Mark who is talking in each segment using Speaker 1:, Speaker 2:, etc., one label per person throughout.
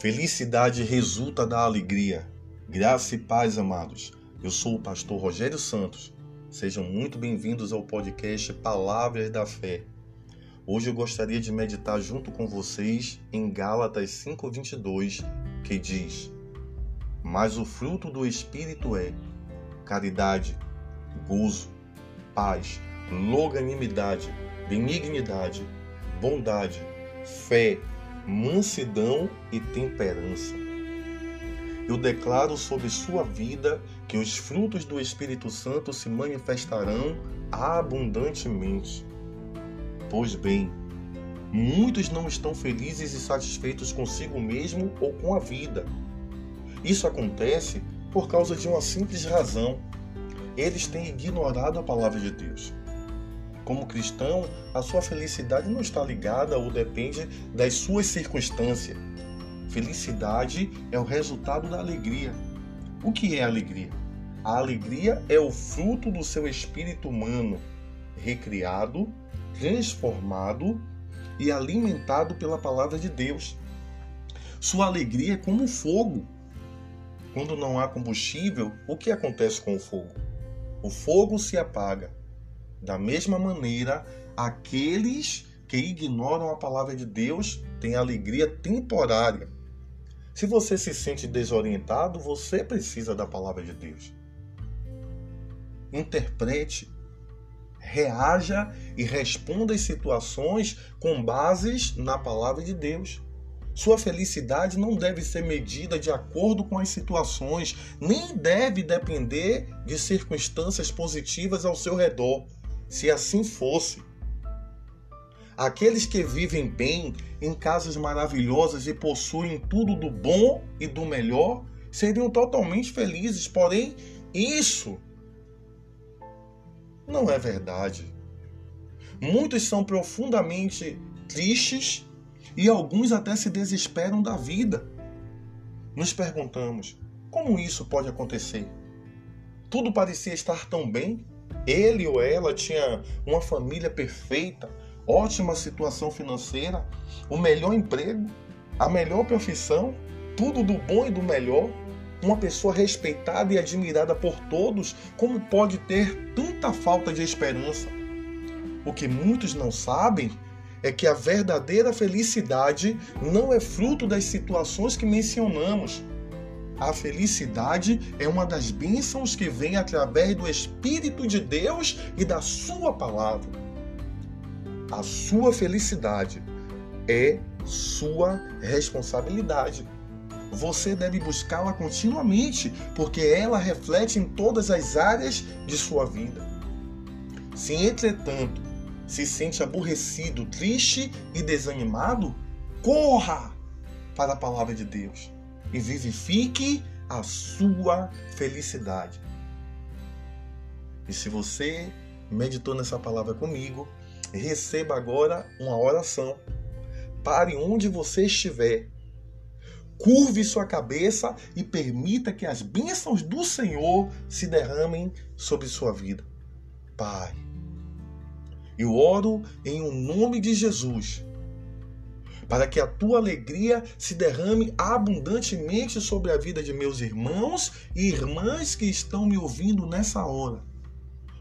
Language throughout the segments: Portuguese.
Speaker 1: Felicidade resulta da alegria. Graça e paz, amados. Eu sou o pastor Rogério Santos. Sejam muito bem-vindos ao podcast Palavras da Fé. Hoje eu gostaria de meditar junto com vocês em Gálatas 5:22, que diz: "Mas o fruto do espírito é caridade, gozo, paz, longanimidade, benignidade, bondade, fé, mansidão e temperança. Eu declaro sobre sua vida que os frutos do Espírito Santo se manifestarão abundantemente. Pois bem, muitos não estão felizes e satisfeitos consigo mesmo ou com a vida. Isso acontece por causa de uma simples razão. Eles têm ignorado a palavra de Deus. Como cristão, a sua felicidade não está ligada ou depende das suas circunstâncias. Felicidade é o resultado da alegria. O que é alegria? A alegria é o fruto do seu espírito humano, recriado, transformado e alimentado pela palavra de Deus. Sua alegria é como fogo. Quando não há combustível, o que acontece com o fogo? O fogo se apaga. Da mesma maneira, aqueles que ignoram a palavra de Deus têm alegria temporária. Se você se sente desorientado, você precisa da palavra de Deus. Interprete, reaja e responda às situações com bases na palavra de Deus. Sua felicidade não deve ser medida de acordo com as situações, nem deve depender de circunstâncias positivas ao seu redor. Se assim fosse, aqueles que vivem bem em casas maravilhosas e possuem tudo do bom e do melhor seriam totalmente felizes, porém, isso não é verdade. Muitos são profundamente tristes e alguns até se desesperam da vida. Nos perguntamos: como isso pode acontecer? Tudo parecia estar tão bem, ele ou ela tinha uma família perfeita, ótima situação financeira, o melhor emprego, a melhor profissão, tudo do bom e do melhor, uma pessoa respeitada e admirada por todos, como pode ter tanta falta de esperança? O que muitos não sabem é que a verdadeira felicidade não é fruto das situações que mencionamos, a felicidade é uma das bênçãos que vem através do Espírito de Deus e da Sua palavra. A sua felicidade é sua responsabilidade. Você deve buscá-la continuamente, porque ela reflete em todas as áreas de sua vida. Se, entretanto, se sente aborrecido, triste e desanimado, corra para a palavra de Deus e vivifique a sua felicidade. E se você meditou nessa palavra comigo, receba agora uma oração. Pare onde você estiver. Curve sua cabeça e permita que as bênçãos do Senhor se derramem sobre sua vida. Pai, eu oro em o um nome de Jesus para que a tua alegria se derrame abundantemente sobre a vida de meus irmãos e irmãs que estão me ouvindo nessa hora.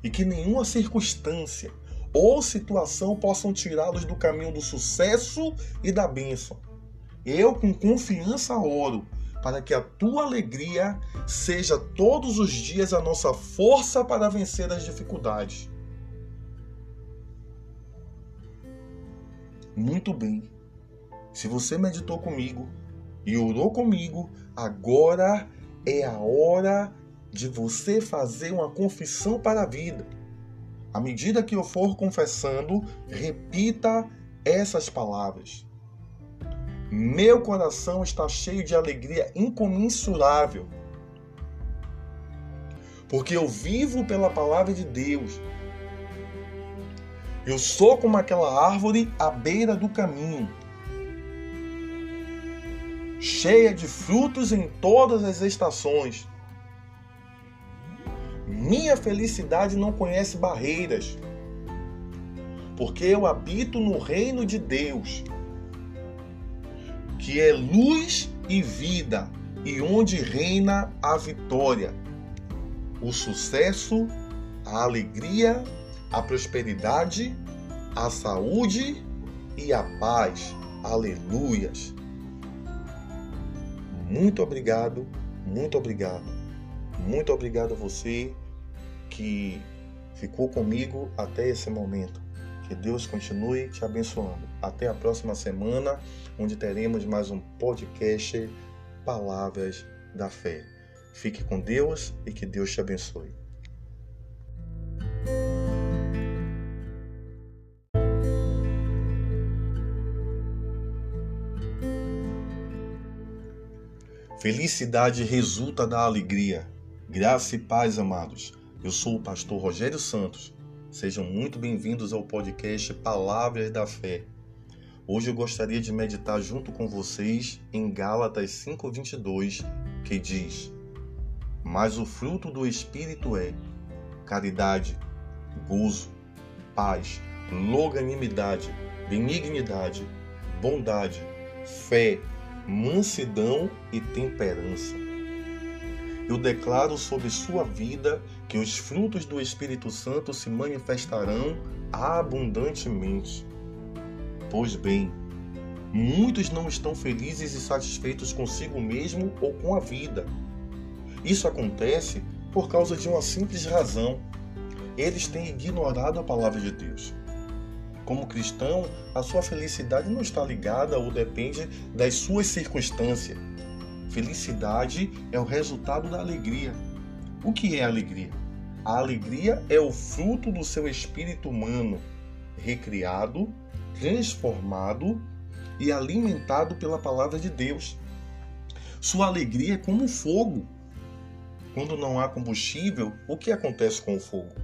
Speaker 1: E que nenhuma circunstância ou situação possam tirá-los do caminho do sucesso e da bênção. Eu, com confiança, oro para que a tua alegria seja todos os dias a nossa força para vencer as dificuldades. Muito bem. Se você meditou comigo e orou comigo, agora é a hora de você fazer uma confissão para a vida. À medida que eu for confessando, repita essas palavras. Meu coração está cheio de alegria incomensurável, porque eu vivo pela palavra de Deus. Eu sou como aquela árvore à beira do caminho cheia de frutos em todas as estações. Minha felicidade não conhece barreiras, porque eu habito no reino de Deus, que é luz e vida, e onde reina a vitória, o sucesso, a alegria, a prosperidade, a saúde e a paz. Aleluias. Muito obrigado, muito obrigado. Muito obrigado a você que ficou comigo até esse momento. Que Deus continue te abençoando. Até a próxima semana, onde teremos mais um podcast Palavras da Fé. Fique com Deus e que Deus te abençoe. Felicidade resulta da alegria. Graça e paz, amados. Eu sou o pastor Rogério Santos. Sejam muito bem-vindos ao podcast Palavras da Fé. Hoje eu gostaria de meditar junto com vocês em Gálatas 5:22, que diz: "Mas o fruto do espírito é caridade, gozo, paz, longanimidade, benignidade, bondade, fé, mansidão e temperança. Eu declaro sobre sua vida que os frutos do Espírito Santo se manifestarão abundantemente. Pois bem, muitos não estão felizes e satisfeitos consigo mesmo ou com a vida. Isso acontece por causa de uma simples razão. Eles têm ignorado a palavra de Deus. Como cristão, a sua felicidade não está ligada ou depende das suas circunstâncias. Felicidade é o resultado da alegria. O que é alegria? A alegria é o fruto do seu espírito humano, recriado, transformado e alimentado pela palavra de Deus. Sua alegria é como fogo. Quando não há combustível, o que acontece com o fogo?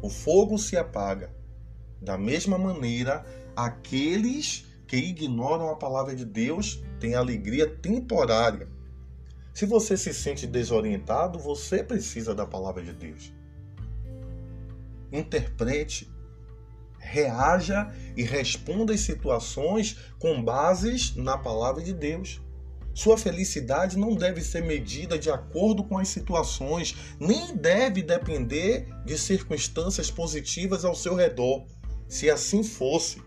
Speaker 1: O fogo se apaga. Da mesma maneira, aqueles que ignoram a palavra de Deus têm alegria temporária. Se você se sente desorientado, você precisa da palavra de Deus. Interprete, reaja e responda às situações com bases na palavra de Deus. Sua felicidade não deve ser medida de acordo com as situações, nem deve depender de circunstâncias positivas ao seu redor se assim fosse.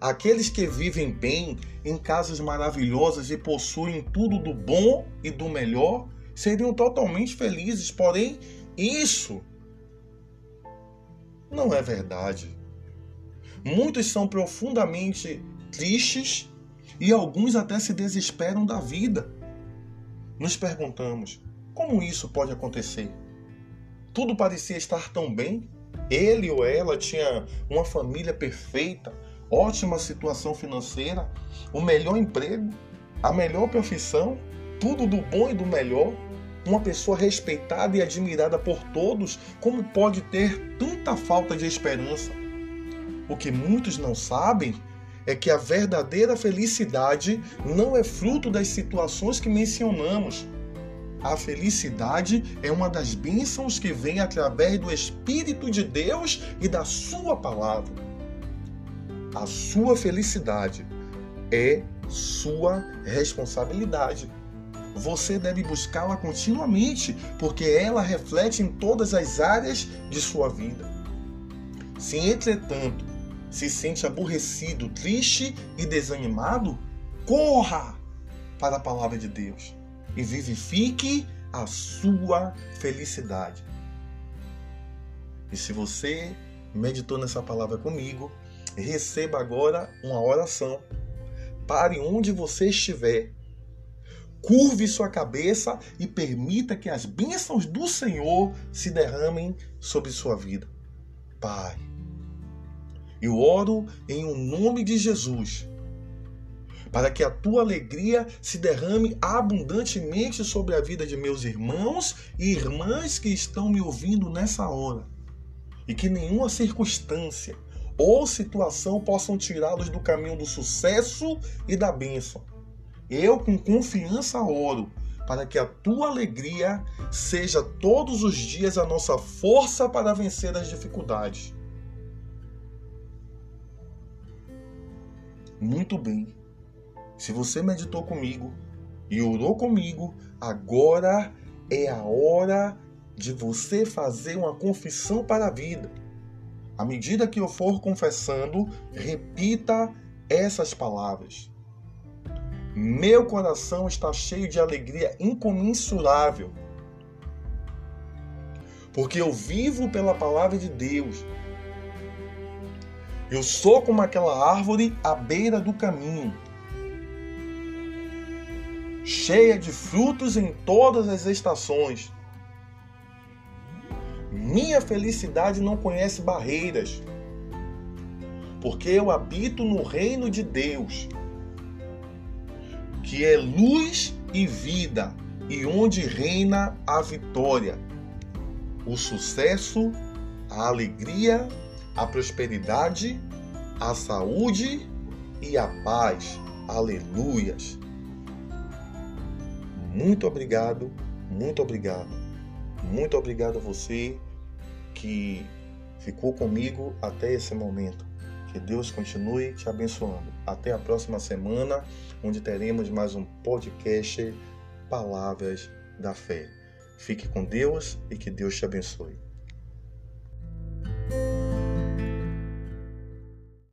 Speaker 1: Aqueles que vivem bem em casas maravilhosas e possuem tudo do bom e do melhor seriam totalmente felizes, porém, isso não é verdade. Muitos são profundamente tristes e alguns até se desesperam da vida. Nos perguntamos: como isso pode acontecer? Tudo parecia estar tão bem ele ou ela tinha uma família perfeita, ótima situação financeira, o melhor emprego, a melhor profissão, tudo do bom e do melhor, uma pessoa respeitada e admirada por todos, como pode ter tanta falta de esperança? O que muitos não sabem é que a verdadeira felicidade não é fruto das situações que mencionamos, a felicidade é uma das bênçãos que vem através do Espírito de Deus e da Sua palavra. A sua felicidade é sua responsabilidade. Você deve buscá-la continuamente, porque ela reflete em todas as áreas de sua vida. Se, entretanto, se sente aborrecido, triste e desanimado, corra para a palavra de Deus e vivifique a sua felicidade. E se você meditou nessa palavra comigo, receba agora uma oração. Pare onde você estiver. Curve sua cabeça e permita que as bênçãos do Senhor se derramem sobre sua vida. Pai, eu oro em o um nome de Jesus para que a tua alegria se derrame abundantemente sobre a vida de meus irmãos e irmãs que estão me ouvindo nessa hora. E que nenhuma circunstância ou situação possam tirá-los do caminho do sucesso e da bênção. Eu, com confiança, oro para que a tua alegria seja todos os dias a nossa força para vencer as dificuldades. Muito bem. Se você meditou comigo e orou comigo, agora é a hora de você fazer uma confissão para a vida. À medida que eu for confessando, repita essas palavras. Meu coração está cheio de alegria incomensurável, porque eu vivo pela palavra de Deus. Eu sou como aquela árvore à beira do caminho, cheia de frutos em todas as estações. Minha felicidade não conhece barreiras, porque eu habito no reino de Deus que é luz e vida e onde reina a vitória, o sucesso, a alegria, a prosperidade, a saúde e a paz. Aleluias. Muito obrigado, muito obrigado. Muito obrigado a você que ficou comigo até esse momento. Que Deus continue te abençoando. Até a próxima semana, onde teremos mais um podcast Palavras da Fé. Fique com Deus e que Deus te abençoe.